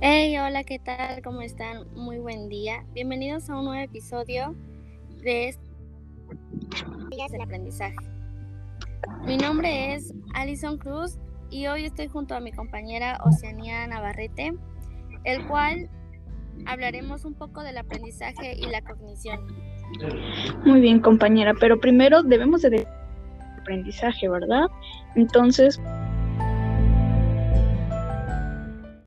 Hey, hola, ¿qué tal? ¿Cómo están? Muy buen día. Bienvenidos a un nuevo episodio de este del aprendizaje. Mi nombre es Alison Cruz y hoy estoy junto a mi compañera Oceanía Navarrete, el cual hablaremos un poco del aprendizaje y la cognición. Muy bien, compañera, pero primero debemos de aprendizaje, ¿verdad? Entonces,